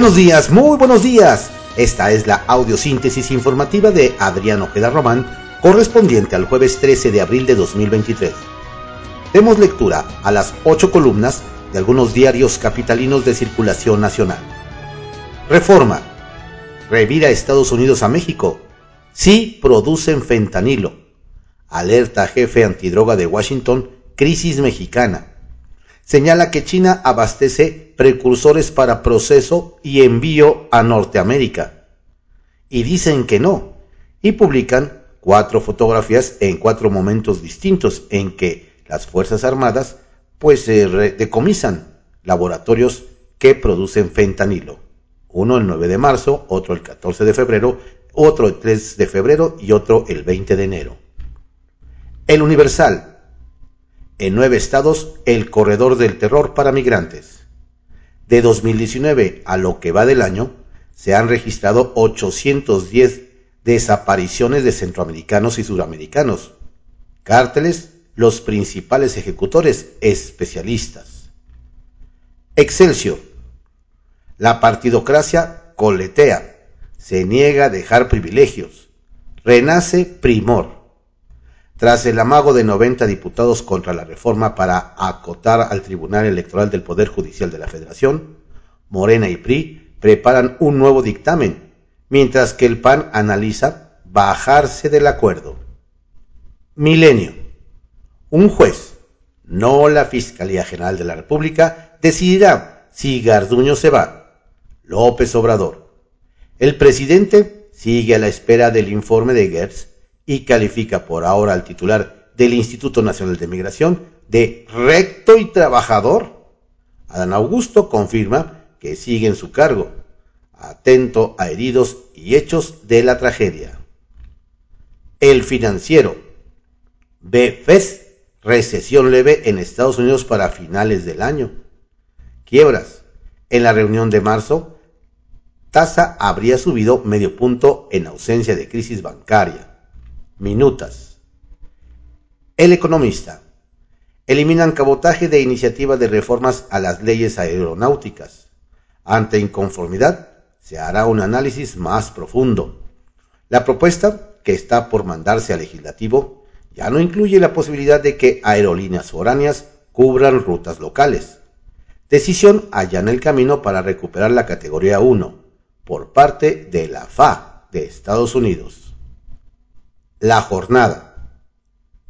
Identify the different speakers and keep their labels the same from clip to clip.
Speaker 1: Buenos días, muy buenos días. Esta es la audiosíntesis informativa de Adrián Ojeda Román, correspondiente al jueves 13 de abril de 2023. Demos lectura a las ocho columnas de algunos diarios capitalinos de circulación nacional. Reforma. Revira Estados Unidos a México. Sí producen fentanilo. Alerta jefe antidroga de Washington, crisis mexicana. Señala que China abastece precursores para proceso y envío a Norteamérica. Y dicen que no. Y publican cuatro fotografías en cuatro momentos distintos en que las Fuerzas Armadas pues decomisan laboratorios que producen fentanilo. Uno el 9 de marzo, otro el 14 de febrero, otro el 3 de febrero y otro el 20 de enero. El Universal. En nueve estados, el corredor del terror para migrantes. De 2019 a lo que va del año, se han registrado 810 desapariciones de centroamericanos y suramericanos. Cárteles, los principales ejecutores, especialistas. Excelsior. La partidocracia coletea, se niega a dejar privilegios. Renace Primor. Tras el amago de 90 diputados contra la reforma para acotar al Tribunal Electoral del Poder Judicial de la Federación, Morena y PRI preparan un nuevo dictamen, mientras que el PAN analiza bajarse del acuerdo. Milenio. Un juez, no la Fiscalía General de la República, decidirá si Garduño se va. López Obrador. El presidente sigue a la espera del informe de Gertz y califica por ahora al titular del Instituto Nacional de Migración de recto y trabajador. Adán Augusto confirma que sigue en su cargo, atento a heridos y hechos de la tragedia. El financiero. BFES, recesión leve en Estados Unidos para finales del año. Quiebras. En la reunión de marzo, tasa habría subido medio punto en ausencia de crisis bancaria. Minutas. El economista. Eliminan cabotaje de iniciativa de reformas a las leyes aeronáuticas. Ante inconformidad, se hará un análisis más profundo. La propuesta, que está por mandarse al legislativo, ya no incluye la posibilidad de que aerolíneas foráneas cubran rutas locales. Decisión allana el camino para recuperar la categoría 1 por parte de la FA de Estados Unidos. La jornada.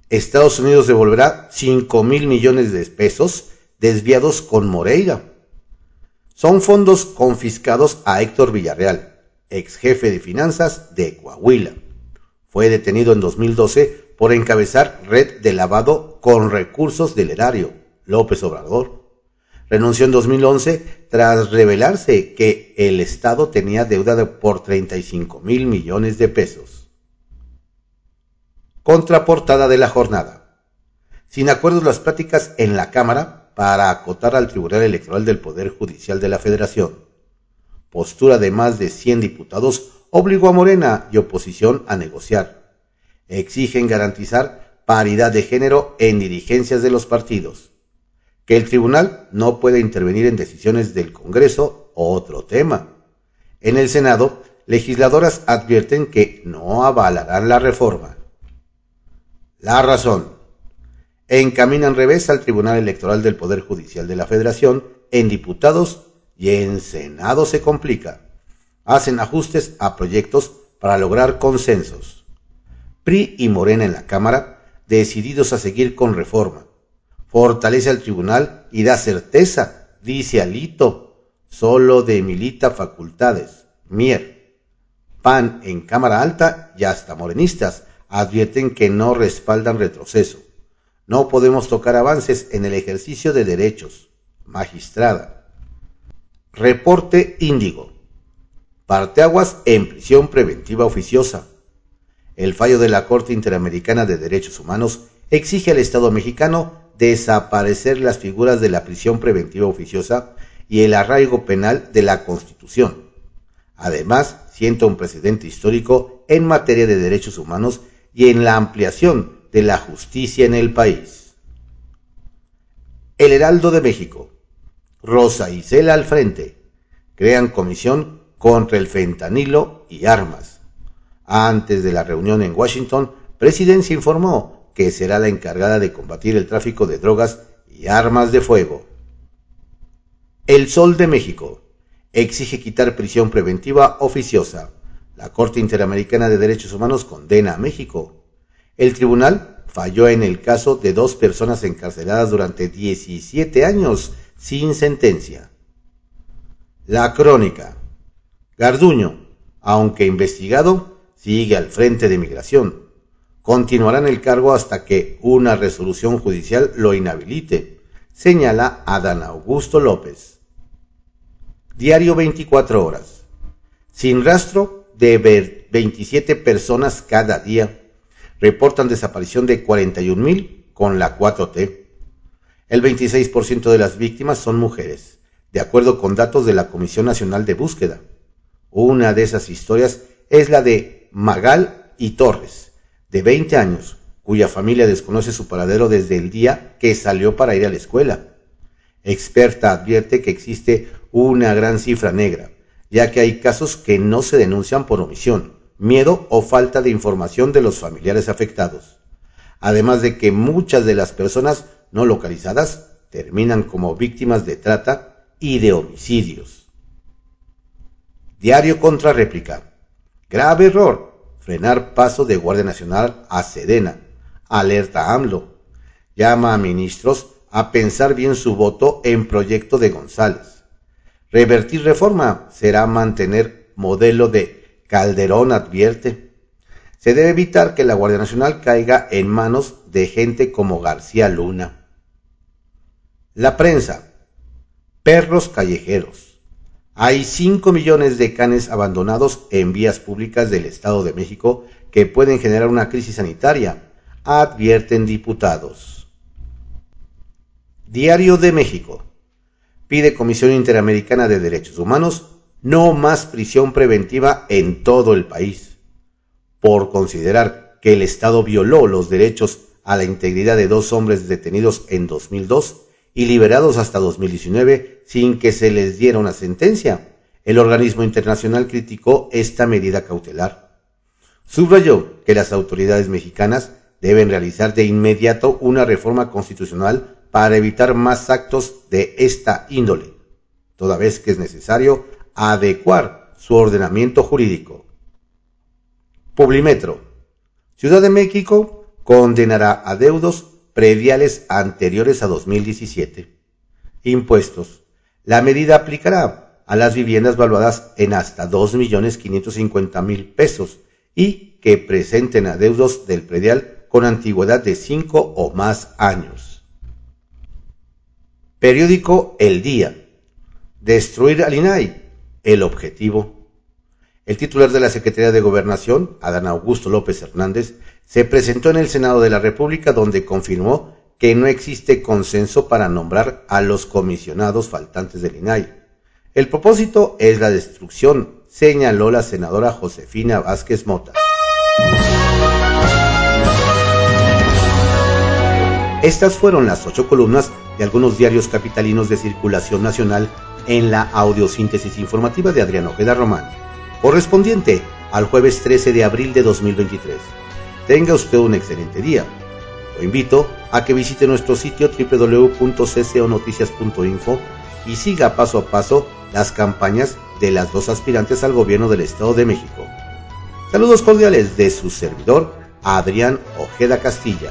Speaker 1: Estados Unidos devolverá 5 mil millones de pesos desviados con Moreira. Son fondos confiscados a Héctor Villarreal, ex jefe de finanzas de Coahuila. Fue detenido en 2012 por encabezar red de lavado con recursos del erario, López Obrador. Renunció en 2011 tras revelarse que el Estado tenía deuda por 35 mil millones de pesos. Contraportada de la jornada. Sin acuerdos las pláticas en la Cámara para acotar al Tribunal Electoral del Poder Judicial de la Federación. Postura de más de 100 diputados obligó a Morena y oposición a negociar. Exigen garantizar paridad de género en dirigencias de los partidos. Que el tribunal no puede intervenir en decisiones del Congreso, otro tema. En el Senado, legisladoras advierten que no avalarán la reforma. La razón. Encaminan revés al Tribunal Electoral del Poder Judicial de la Federación en diputados y en Senado se complica. Hacen ajustes a proyectos para lograr consensos. PRI y Morena en la Cámara, decididos a seguir con reforma. Fortalece al tribunal y da certeza, dice Alito, solo de milita facultades. Mier. PAN en Cámara Alta y hasta morenistas advierten que no respaldan retroceso. No podemos tocar avances en el ejercicio de derechos. Magistrada. Reporte Índigo. Parteaguas en prisión preventiva oficiosa. El fallo de la Corte Interamericana de Derechos Humanos exige al Estado mexicano desaparecer las figuras de la prisión preventiva oficiosa y el arraigo penal de la Constitución. Además, sienta un precedente histórico en materia de derechos humanos y en la ampliación de la justicia en el país. El Heraldo de México. Rosa Isela al frente. crean comisión contra el fentanilo y armas. Antes de la reunión en Washington, Presidencia informó que será la encargada de combatir el tráfico de drogas y armas de fuego. El Sol de México exige quitar prisión preventiva oficiosa. La Corte Interamericana de Derechos Humanos condena a México. El tribunal falló en el caso de dos personas encarceladas durante 17 años sin sentencia. La crónica. Garduño, aunque investigado, sigue al frente de migración. Continuará en el cargo hasta que una resolución judicial lo inhabilite, señala Adán Augusto López. Diario 24 horas. Sin rastro de 27 personas cada día. Reportan desaparición de 41.000 con la 4T. El 26% de las víctimas son mujeres de acuerdo con datos de la Comisión Nacional de Búsqueda. Una de esas historias es la de Magal y Torres, de 20 años, cuya familia desconoce su paradero desde el día que salió para ir a la escuela. Experta advierte que existe una gran cifra negra, ya que hay casos que no se denuncian por omisión, miedo o falta de información de los familiares afectados. Además de que muchas de las personas no localizadas terminan como víctimas de trata y de homicidios. Diario contra réplica. Grave error. Frenar paso de Guardia Nacional a Sedena. Alerta AMLO. Llama a ministros a pensar bien su voto en proyecto de González. Revertir reforma será mantener modelo de Calderón advierte. Se debe evitar que la Guardia Nacional caiga en manos de gente como García Luna. La prensa. Perros callejeros. Hay 5 millones de canes abandonados en vías públicas del Estado de México que pueden generar una crisis sanitaria, advierten diputados. Diario de México. Pide Comisión Interamericana de Derechos Humanos no más prisión preventiva en todo el país, por considerar que el Estado violó los derechos a la integridad de dos hombres detenidos en 2002 y liberados hasta 2019 sin que se les diera una sentencia. El organismo internacional criticó esta medida cautelar. Subrayó que las autoridades mexicanas deben realizar de inmediato una reforma constitucional para evitar más actos de esta índole, toda vez que es necesario adecuar su ordenamiento jurídico. Publimetro. Ciudad de México condenará a deudos prediales anteriores a 2017. Impuestos. La medida aplicará a las viviendas valuadas en hasta 2.550.000 pesos y que presenten adeudos del predial con antigüedad de 5 o más años. Periódico El Día. Destruir al INAI. El objetivo. El titular de la Secretaría de Gobernación, Adán Augusto López Hernández, se presentó en el Senado de la República donde confirmó que no existe consenso para nombrar a los comisionados faltantes del INAI. El propósito es la destrucción, señaló la senadora Josefina Vázquez Mota. Estas fueron las ocho columnas de algunos diarios capitalinos de circulación nacional en la audiosíntesis informativa de Adriano Ojeda Román, correspondiente al jueves 13 de abril de 2023. Tenga usted un excelente día. Lo invito a que visite nuestro sitio www.cconoticias.info y siga paso a paso las campañas de las dos aspirantes al gobierno del Estado de México. Saludos cordiales de su servidor, Adrián Ojeda Castilla.